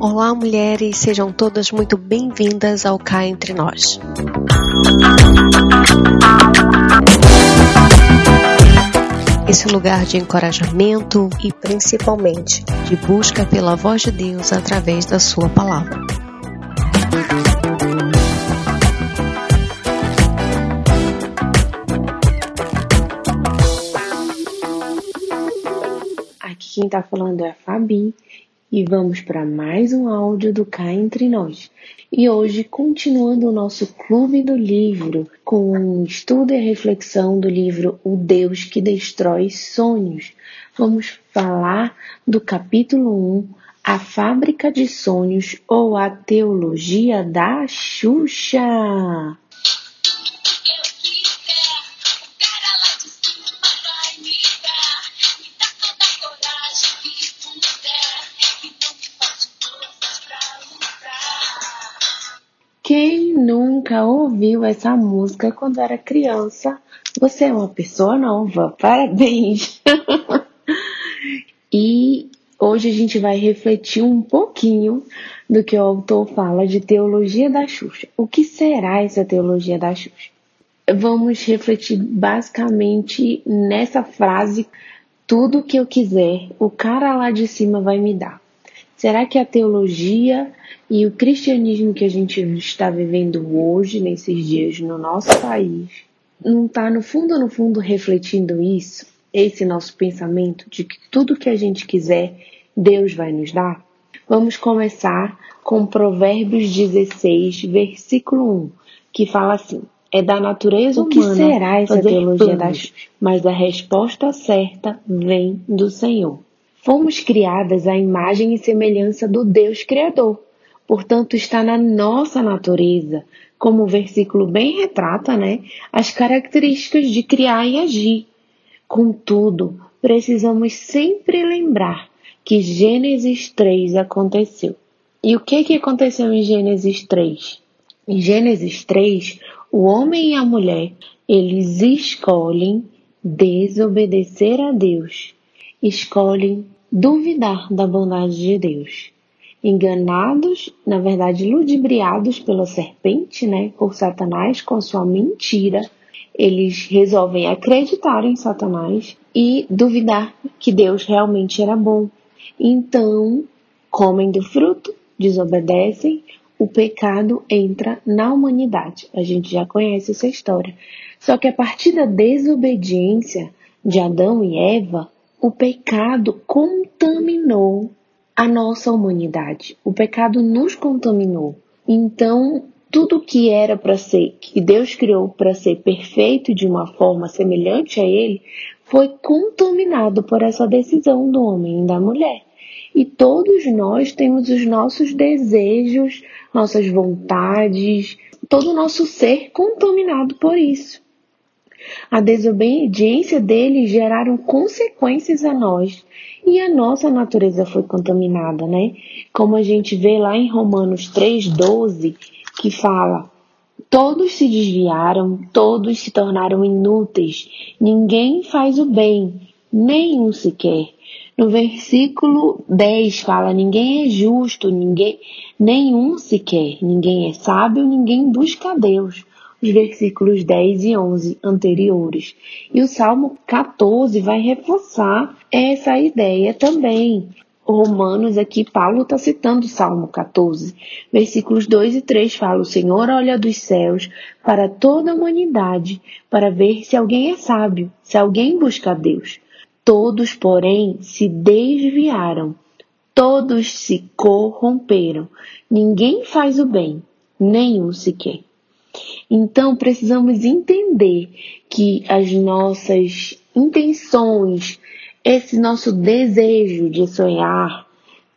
Olá, mulheres, sejam todas muito bem-vindas ao Cá Entre Nós. Esse lugar de encorajamento e principalmente de busca pela voz de Deus através da Sua palavra. Aqui quem tá falando é a Fabi e vamos para mais um áudio do Cá Entre Nós. E hoje, continuando o nosso Clube do Livro, com um estudo e reflexão do livro O Deus que Destrói Sonhos, vamos falar do capítulo 1, A Fábrica de Sonhos ou a Teologia da Xuxa. Nunca ouviu essa música quando era criança? Você é uma pessoa nova, parabéns! e hoje a gente vai refletir um pouquinho do que o autor fala de teologia da Xuxa. O que será essa teologia da Xuxa? Vamos refletir basicamente nessa frase: tudo que eu quiser, o cara lá de cima vai me dar. Será que a teologia e o cristianismo que a gente está vivendo hoje, nesses dias, no nosso país, não está no fundo, no fundo, refletindo isso? Esse nosso pensamento de que tudo que a gente quiser, Deus vai nos dar? Vamos começar com Provérbios 16, versículo 1, que fala assim: É da natureza o que humana será essa teologia das, mas a resposta certa vem do Senhor. Fomos criadas à imagem e semelhança do Deus Criador. Portanto, está na nossa natureza, como o versículo bem retrata, né? As características de criar e agir. Contudo, precisamos sempre lembrar que Gênesis 3 aconteceu. E o que, que aconteceu em Gênesis 3? Em Gênesis 3, o homem e a mulher, eles escolhem desobedecer a Deus escolhem duvidar da bondade de Deus. Enganados, na verdade, ludibriados pela serpente, né, por Satanás com sua mentira, eles resolvem acreditar em Satanás e duvidar que Deus realmente era bom. Então, comem do fruto, desobedecem, o pecado entra na humanidade. A gente já conhece essa história. Só que a partir da desobediência de Adão e Eva, o pecado contaminou a nossa humanidade. O pecado nos contaminou. Então, tudo que era para ser, que Deus criou para ser perfeito de uma forma semelhante a Ele, foi contaminado por essa decisão do homem e da mulher. E todos nós temos os nossos desejos, nossas vontades, todo o nosso ser contaminado por isso. A desobediência deles geraram consequências a nós e a nossa natureza foi contaminada, né? Como a gente vê lá em Romanos 3:12, que fala: Todos se desviaram, todos se tornaram inúteis, ninguém faz o bem, nenhum sequer. No versículo 10 fala: ninguém é justo, ninguém, nenhum sequer, ninguém é sábio, ninguém busca a Deus os versículos 10 e 11 anteriores. E o Salmo 14 vai reforçar essa ideia também. Romanos aqui, Paulo está citando o Salmo 14, versículos 2 e 3 fala: O Senhor olha dos céus para toda a humanidade, para ver se alguém é sábio, se alguém busca a Deus. Todos, porém, se desviaram, todos se corromperam. Ninguém faz o bem, nenhum sequer. Então precisamos entender que as nossas intenções, esse nosso desejo de sonhar,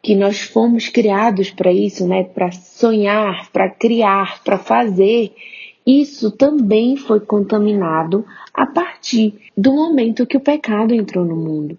que nós fomos criados para isso, né? Para sonhar, para criar, para fazer, isso também foi contaminado a partir do momento que o pecado entrou no mundo.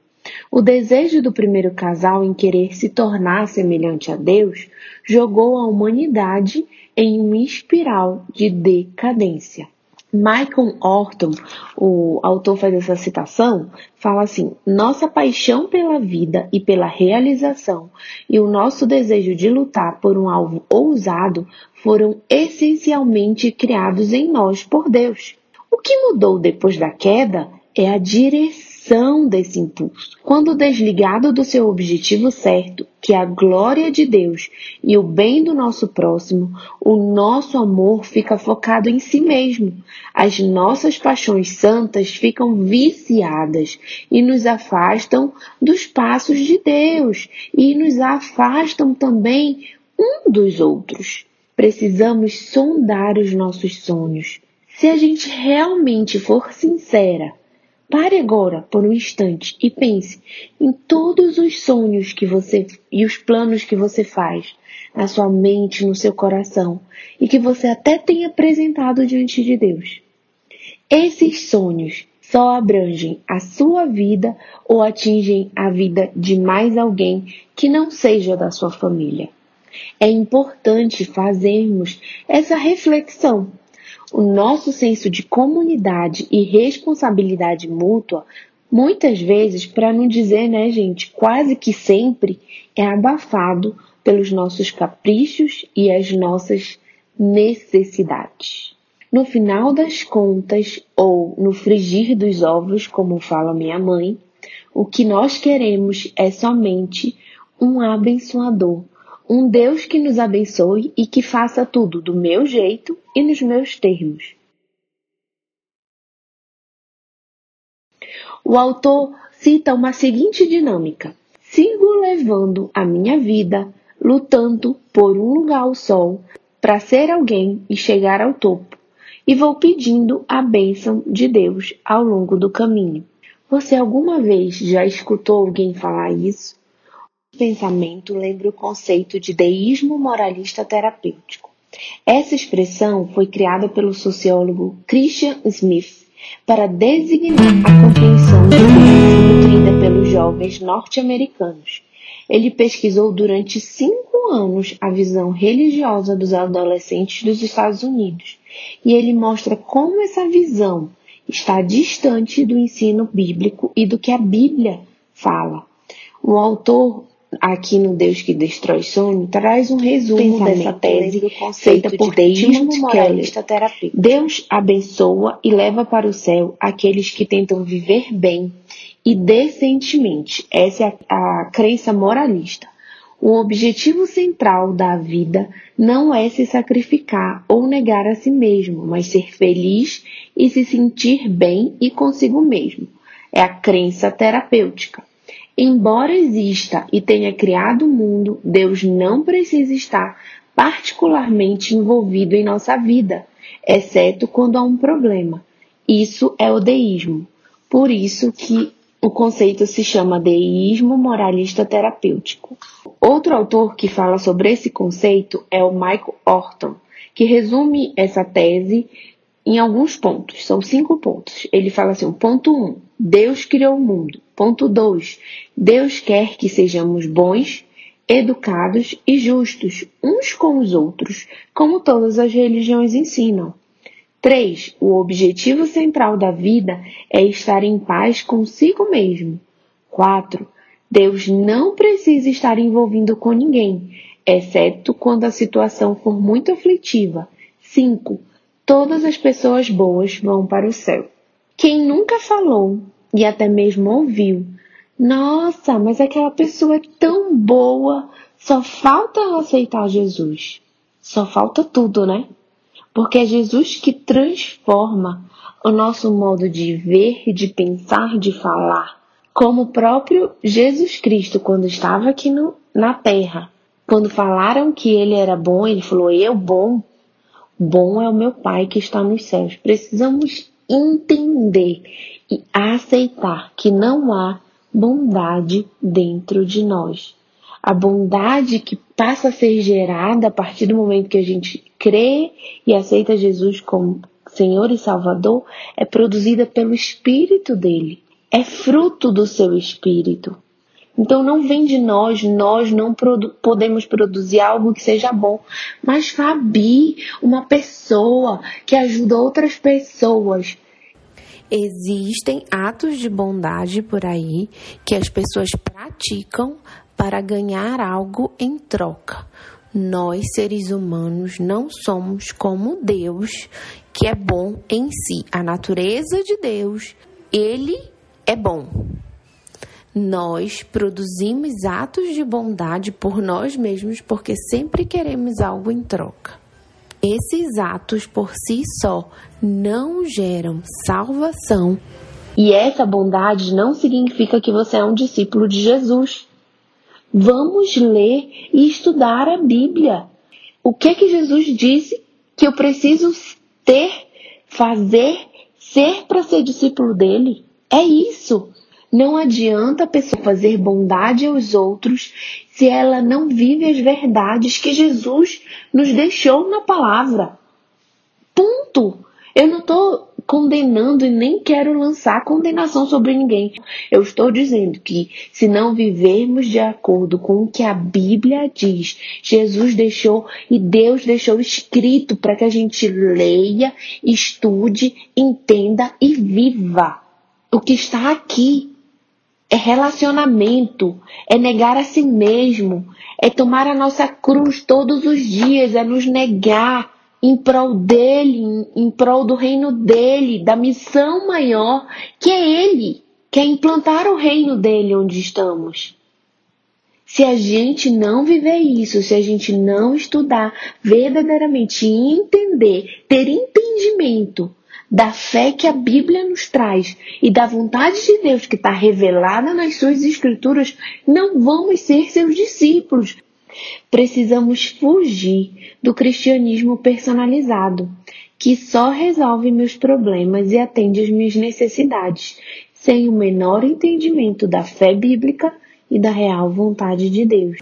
O desejo do primeiro casal em querer se tornar semelhante a Deus jogou a humanidade em uma espiral de decadência. Michael Orton, o autor faz essa citação, fala assim: nossa paixão pela vida e pela realização e o nosso desejo de lutar por um alvo ousado foram essencialmente criados em nós por Deus. O que mudou depois da queda é a direção ação desse impulso. Quando desligado do seu objetivo certo, que é a glória de Deus e o bem do nosso próximo, o nosso amor fica focado em si mesmo. As nossas paixões santas ficam viciadas e nos afastam dos passos de Deus e nos afastam também um dos outros. Precisamos sondar os nossos sonhos. Se a gente realmente for sincera, Pare agora por um instante e pense em todos os sonhos que você e os planos que você faz na sua mente, no seu coração e que você até tem apresentado diante de Deus. Esses sonhos só abrangem a sua vida ou atingem a vida de mais alguém que não seja da sua família. É importante fazermos essa reflexão o nosso senso de comunidade e responsabilidade mútua, muitas vezes, para não dizer, né, gente, quase que sempre, é abafado pelos nossos caprichos e as nossas necessidades. No final das contas, ou no frigir dos ovos, como fala minha mãe, o que nós queremos é somente um abençoador, um Deus que nos abençoe e que faça tudo do meu jeito e nos meus termos. O autor cita uma seguinte dinâmica: sigo levando a minha vida, lutando por um lugar ao sol, para ser alguém e chegar ao topo, e vou pedindo a bênção de Deus ao longo do caminho. Você alguma vez já escutou alguém falar isso? Pensamento lembra o conceito de deísmo moralista terapêutico. Essa expressão foi criada pelo sociólogo Christian Smith para designar a compreensão de Deus nutrida pelos jovens norte-americanos. Ele pesquisou durante cinco anos a visão religiosa dos adolescentes dos Estados Unidos e ele mostra como essa visão está distante do ensino bíblico e do que a Bíblia fala. O autor aqui no Deus que Destrói Sonho, traz um resumo dessa tese feita por Timothy terapêutico. Deus abençoa e leva para o céu aqueles que tentam viver bem e decentemente. Essa é a, a crença moralista. O objetivo central da vida não é se sacrificar ou negar a si mesmo, mas ser feliz e se sentir bem e consigo mesmo. É a crença terapêutica. Embora exista e tenha criado o mundo, Deus não precisa estar particularmente envolvido em nossa vida, exceto quando há um problema. Isso é o deísmo. Por isso que o conceito se chama deísmo moralista terapêutico. Outro autor que fala sobre esse conceito é o Michael Orton, que resume essa tese em alguns pontos. São cinco pontos. Ele fala assim: ponto 1, um, Deus criou o mundo. Ponto 2, Deus quer que sejamos bons, educados e justos uns com os outros, como todas as religiões ensinam. 3. O objetivo central da vida é estar em paz consigo mesmo. 4. Deus não precisa estar envolvido com ninguém, exceto quando a situação for muito aflitiva. 5 todas as pessoas boas vão para o céu. Quem nunca falou e até mesmo ouviu, nossa, mas aquela pessoa é tão boa, só falta aceitar Jesus. Só falta tudo, né? Porque é Jesus que transforma o nosso modo de ver, de pensar, de falar. Como o próprio Jesus Cristo, quando estava aqui no, na terra. Quando falaram que ele era bom, ele falou: Eu bom, Bom é o meu Pai que está nos céus. Precisamos entender e aceitar que não há bondade dentro de nós. A bondade que passa a ser gerada a partir do momento que a gente crê e aceita Jesus como Senhor e Salvador é produzida pelo Espírito dele. É fruto do seu Espírito. Então não vem de nós, nós não produ podemos produzir algo que seja bom. Mas Fabi, uma pessoa que ajuda outras pessoas. Existem atos de bondade por aí que as pessoas praticam para ganhar algo em troca. Nós, seres humanos, não somos como Deus, que é bom em si. A natureza de Deus, ele é bom. Nós produzimos atos de bondade por nós mesmos porque sempre queremos algo em troca. Esses atos por si só não geram salvação. E essa bondade não significa que você é um discípulo de Jesus. Vamos ler e estudar a Bíblia. O que que Jesus disse que eu preciso ter, fazer, ser para ser discípulo dele? É isso. Não adianta a pessoa fazer bondade aos outros se ela não vive as verdades que Jesus nos deixou na palavra. Ponto. Eu não estou condenando e nem quero lançar condenação sobre ninguém. Eu estou dizendo que se não vivermos de acordo com o que a Bíblia diz, Jesus deixou e Deus deixou escrito para que a gente leia, estude, entenda e viva. O que está aqui é relacionamento, é negar a si mesmo, é tomar a nossa cruz todos os dias, é nos negar em prol dele, em, prol do reino dele, da missão maior que é ele, que é implantar o reino dele onde estamos. Se a gente não viver isso, se a gente não estudar verdadeiramente e entender, ter entendimento da fé que a Bíblia nos traz e da vontade de Deus que está revelada nas suas escrituras, não vamos ser seus discípulos. Precisamos fugir do cristianismo personalizado, que só resolve meus problemas e atende às minhas necessidades, sem o menor entendimento da fé bíblica e da real vontade de Deus.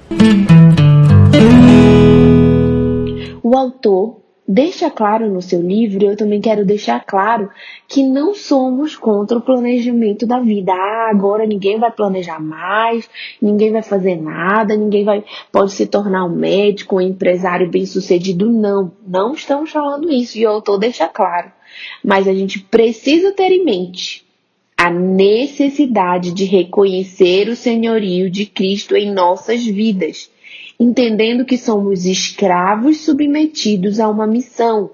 O autor deixa claro no seu livro, eu também quero deixar claro que não somos contra o planejamento da vida. Ah, agora ninguém vai planejar mais, ninguém vai fazer nada, ninguém vai pode se tornar um médico, um empresário bem-sucedido. Não, não estamos falando isso e o autor deixa claro. Mas a gente precisa ter em mente a necessidade de reconhecer o senhorio de Cristo em nossas vidas entendendo que somos escravos submetidos a uma missão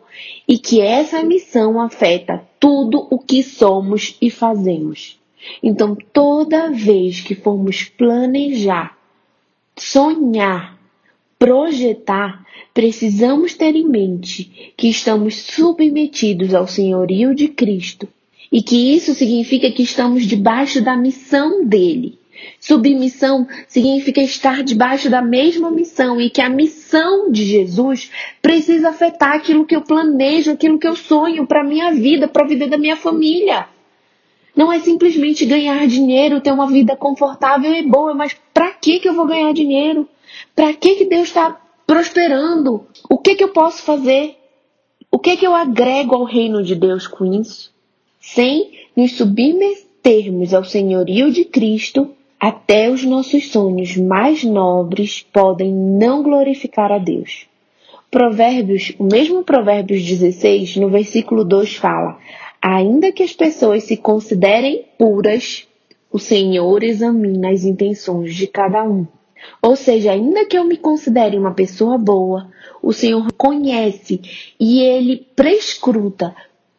e que essa missão afeta tudo o que somos e fazemos. Então, toda vez que formos planejar, sonhar, projetar, precisamos ter em mente que estamos submetidos ao senhorio de Cristo e que isso significa que estamos debaixo da missão dele. Submissão significa estar debaixo da mesma missão e que a missão de Jesus precisa afetar aquilo que eu planejo, aquilo que eu sonho para minha vida, para a vida da minha família. Não é simplesmente ganhar dinheiro, ter uma vida confortável e boa, mas para que que eu vou ganhar dinheiro? Para que que Deus está prosperando? O que que eu posso fazer? O que que eu agrego ao reino de Deus com isso? Sem nos submetermos ao senhorio de Cristo, até os nossos sonhos mais nobres podem não glorificar a Deus. Provérbios, o mesmo Provérbios 16, no versículo 2 fala: Ainda que as pessoas se considerem puras, o Senhor examina as intenções de cada um. Ou seja, ainda que eu me considere uma pessoa boa, o Senhor conhece e ele prescruta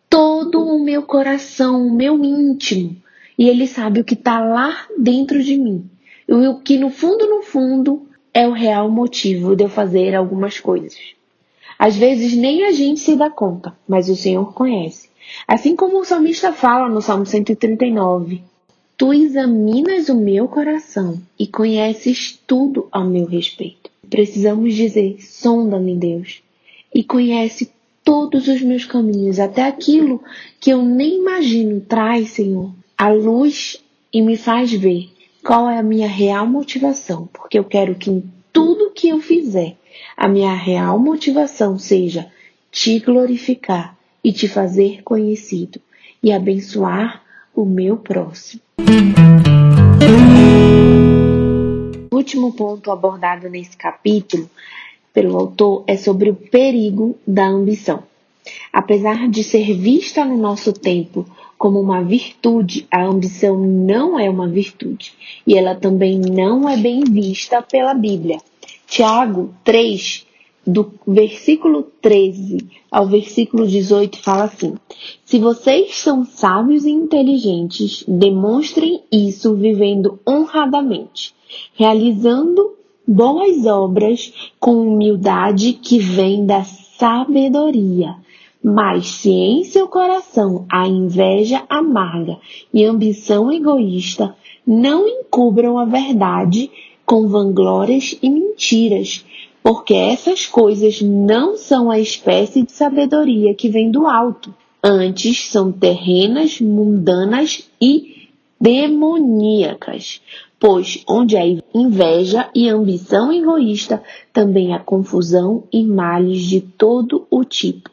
todo o meu coração, o meu íntimo e ele sabe o que está lá dentro de mim. E o que no fundo, no fundo, é o real motivo de eu fazer algumas coisas. Às vezes nem a gente se dá conta, mas o Senhor conhece. Assim como o salmista fala no Salmo 139: Tu examinas o meu coração e conheces tudo ao meu respeito. Precisamos dizer: sonda-me, Deus, e conhece todos os meus caminhos, até aquilo que eu nem imagino. Traz, Senhor, a luz e me faz ver qual é a minha real motivação, porque eu quero que em tudo que eu fizer, a minha real motivação seja te glorificar e te fazer conhecido e abençoar o meu próximo. último ponto abordado nesse capítulo pelo autor é sobre o perigo da ambição. Apesar de ser vista no nosso tempo como uma virtude, a ambição não é uma virtude e ela também não é bem vista pela Bíblia. Tiago 3, do versículo 13 ao versículo 18, fala assim: Se vocês são sábios e inteligentes, demonstrem isso vivendo honradamente, realizando boas obras com humildade que vem da sabedoria. Mas se em seu coração há inveja amarga e ambição egoísta, não encubram a verdade com vanglórias e mentiras, porque essas coisas não são a espécie de sabedoria que vem do alto, antes são terrenas, mundanas e demoníacas. Pois onde há inveja e ambição egoísta, também há confusão e males de todo o tipo.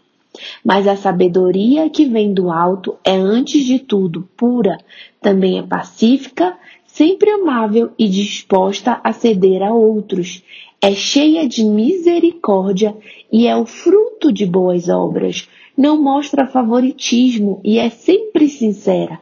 Mas a sabedoria que vem do alto é, antes de tudo, pura, também é pacífica, sempre amável e disposta a ceder a outros. É cheia de misericórdia e é o fruto de boas obras. Não mostra favoritismo e é sempre sincera.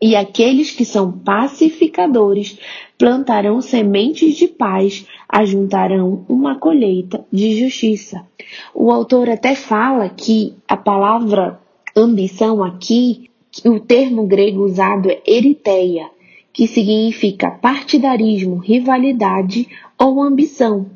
E aqueles que são pacificadores plantarão sementes de paz, ajuntarão uma colheita de justiça. O autor até fala que a palavra ambição aqui, o termo grego usado é eriteia, que significa partidarismo, rivalidade ou ambição,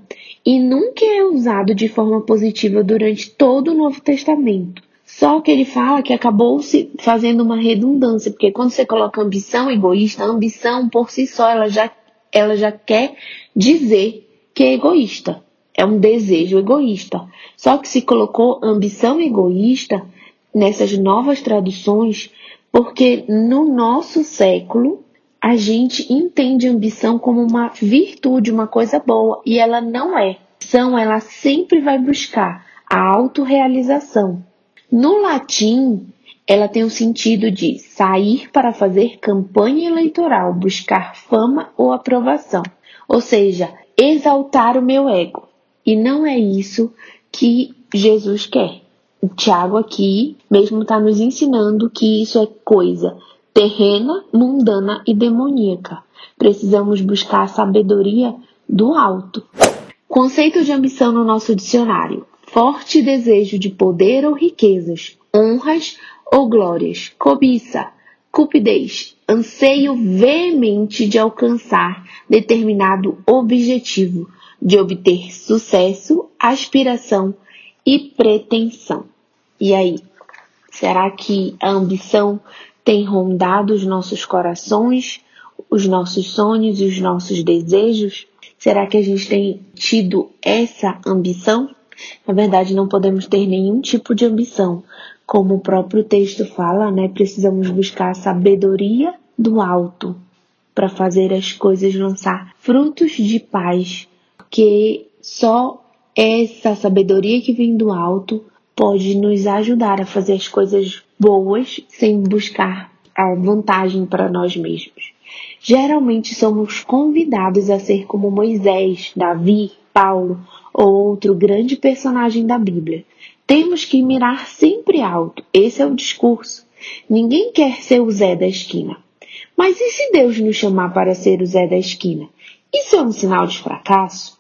e nunca é usado de forma positiva durante todo o Novo Testamento. Só que ele fala que acabou se fazendo uma redundância, porque quando você coloca ambição egoísta, a ambição por si só ela já, ela já quer dizer que é egoísta. É um desejo egoísta. Só que se colocou ambição egoísta nessas novas traduções, porque no nosso século a gente entende ambição como uma virtude, uma coisa boa, e ela não é. Ambição ela sempre vai buscar a autorrealização. No latim, ela tem o sentido de sair para fazer campanha eleitoral, buscar fama ou aprovação, ou seja, exaltar o meu ego. E não é isso que Jesus quer. O Tiago aqui mesmo está nos ensinando que isso é coisa terrena, mundana e demoníaca. Precisamos buscar a sabedoria do alto. Conceito de ambição no nosso dicionário: forte desejo de poder ou riquezas, honras ou glórias, cobiça, cupidez, anseio veemente de alcançar determinado objetivo, de obter sucesso, aspiração e pretensão. E aí, será que a ambição tem rondado os nossos corações, os nossos sonhos e os nossos desejos? Será que a gente tem tido essa ambição? Na verdade, não podemos ter nenhum tipo de ambição. Como o próprio texto fala, né? Precisamos buscar a sabedoria do alto para fazer as coisas lançar frutos de paz, porque só essa sabedoria que vem do alto pode nos ajudar a fazer as coisas boas sem buscar a vantagem para nós mesmos. Geralmente somos convidados a ser como Moisés, Davi, Paulo ou outro grande personagem da Bíblia. Temos que mirar sempre alto. Esse é o discurso. Ninguém quer ser o Zé da esquina. Mas e se Deus nos chamar para ser o Zé da esquina? Isso é um sinal de fracasso?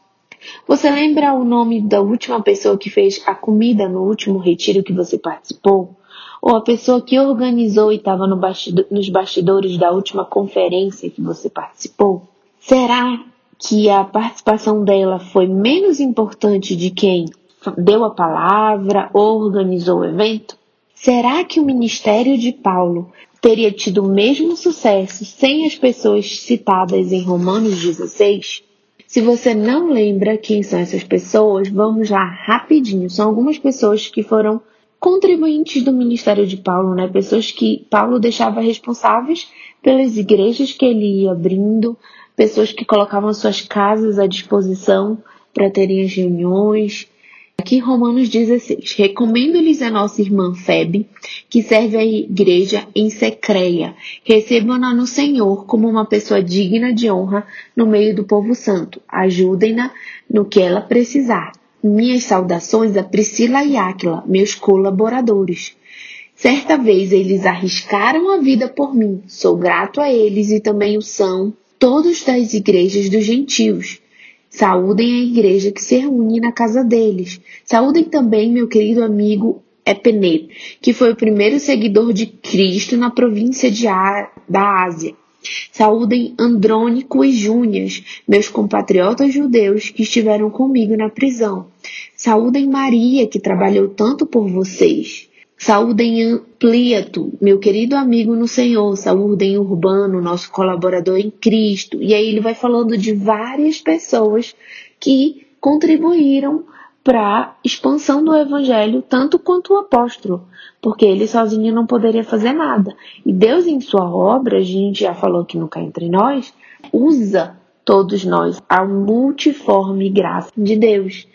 Você lembra o nome da última pessoa que fez a comida no último retiro que você participou? Ou a pessoa que organizou e estava no bastidor, nos bastidores da última conferência que você participou? Será que a participação dela foi menos importante de quem deu a palavra ou organizou o evento? Será que o ministério de Paulo teria tido o mesmo sucesso sem as pessoas citadas em Romanos 16? Se você não lembra quem são essas pessoas, vamos lá rapidinho. São algumas pessoas que foram contribuintes do ministério de Paulo, né? Pessoas que Paulo deixava responsáveis pelas igrejas que ele ia abrindo, pessoas que colocavam suas casas à disposição para terem as reuniões. Aqui Romanos 16. Recomendo-lhes a nossa irmã Febe, que serve à igreja em Secreia. Recebam-na no Senhor como uma pessoa digna de honra no meio do povo santo. Ajudem-na no que ela precisar. Minhas saudações a Priscila e Áquila, meus colaboradores. Certa vez eles arriscaram a vida por mim. Sou grato a eles e também o são todos das igrejas dos gentios. Saúdem a igreja que se reúne na casa deles. Saúdem também meu querido amigo Epeneto, que foi o primeiro seguidor de Cristo na província de Á, da Ásia. Saúdem Andrônico e Júnias, meus compatriotas judeus que estiveram comigo na prisão. Saúdem Maria, que trabalhou tanto por vocês. Saúdem Ampliato, meu querido amigo no Senhor. Saúdem Urbano, nosso colaborador em Cristo. E aí ele vai falando de várias pessoas que contribuíram para expansão do evangelho, tanto quanto o apóstolo, porque ele sozinho não poderia fazer nada. E Deus, em sua obra, a gente já falou que nunca entre nós, usa todos nós a multiforme graça de Deus.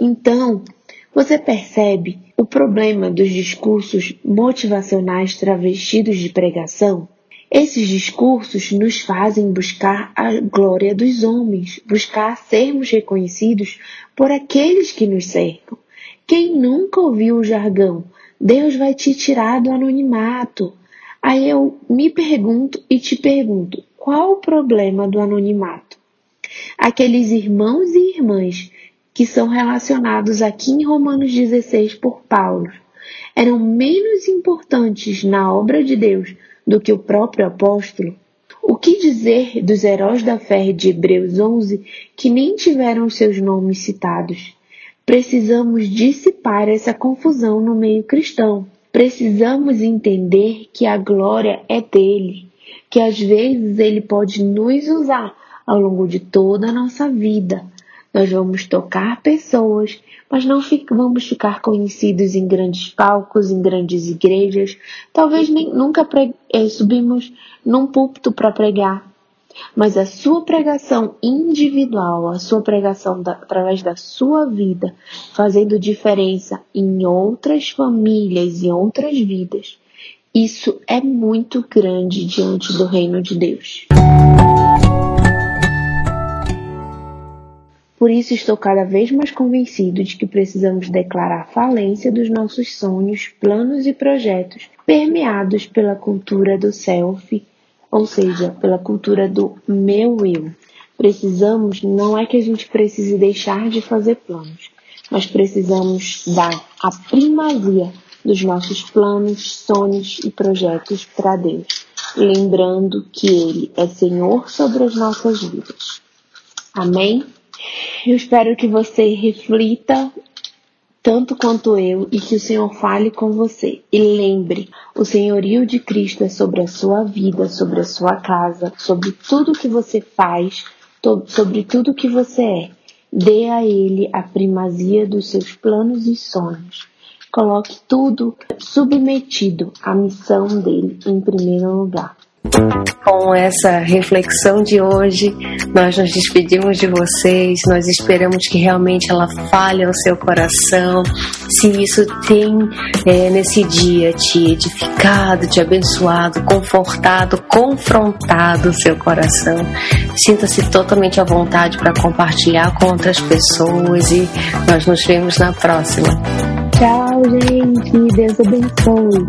Então, você percebe o problema dos discursos motivacionais travestidos de pregação? Esses discursos nos fazem buscar a glória dos homens, buscar sermos reconhecidos por aqueles que nos cercam. Quem nunca ouviu o jargão? Deus vai te tirar do anonimato. Aí eu me pergunto e te pergunto: qual o problema do anonimato? Aqueles irmãos e irmãs que são relacionados aqui em Romanos 16 por Paulo, eram menos importantes na obra de Deus do que o próprio apóstolo? O que dizer dos heróis da fé de Hebreus 11 que nem tiveram seus nomes citados? Precisamos dissipar essa confusão no meio cristão. Precisamos entender que a glória é dele, que às vezes ele pode nos usar ao longo de toda a nossa vida, nós vamos tocar pessoas, mas não vamos ficar conhecidos em grandes palcos, em grandes igrejas. Talvez nem, nunca eh, subimos num púlpito para pregar. Mas a sua pregação individual, a sua pregação da, através da sua vida, fazendo diferença em outras famílias e outras vidas, isso é muito grande diante do reino de Deus. Por isso estou cada vez mais convencido de que precisamos declarar falência dos nossos sonhos, planos e projetos permeados pela cultura do self, ou seja, pela cultura do meu eu. Precisamos, não é que a gente precise deixar de fazer planos, mas precisamos dar a primazia dos nossos planos, sonhos e projetos para Deus, lembrando que Ele é Senhor sobre as nossas vidas. Amém? Eu espero que você reflita tanto quanto eu e que o Senhor fale com você. E lembre, o senhorio de Cristo é sobre a sua vida, sobre a sua casa, sobre tudo que você faz, sobre tudo que você é. Dê a Ele a primazia dos seus planos e sonhos. Coloque tudo submetido à missão dele em primeiro lugar. Com essa reflexão de hoje, nós nos despedimos de vocês. Nós esperamos que realmente ela fale ao seu coração. Se isso tem é, nesse dia te edificado, te abençoado, confortado, confrontado o seu coração, sinta-se totalmente à vontade para compartilhar com outras pessoas e nós nos vemos na próxima. Tchau, gente. Deus abençoe.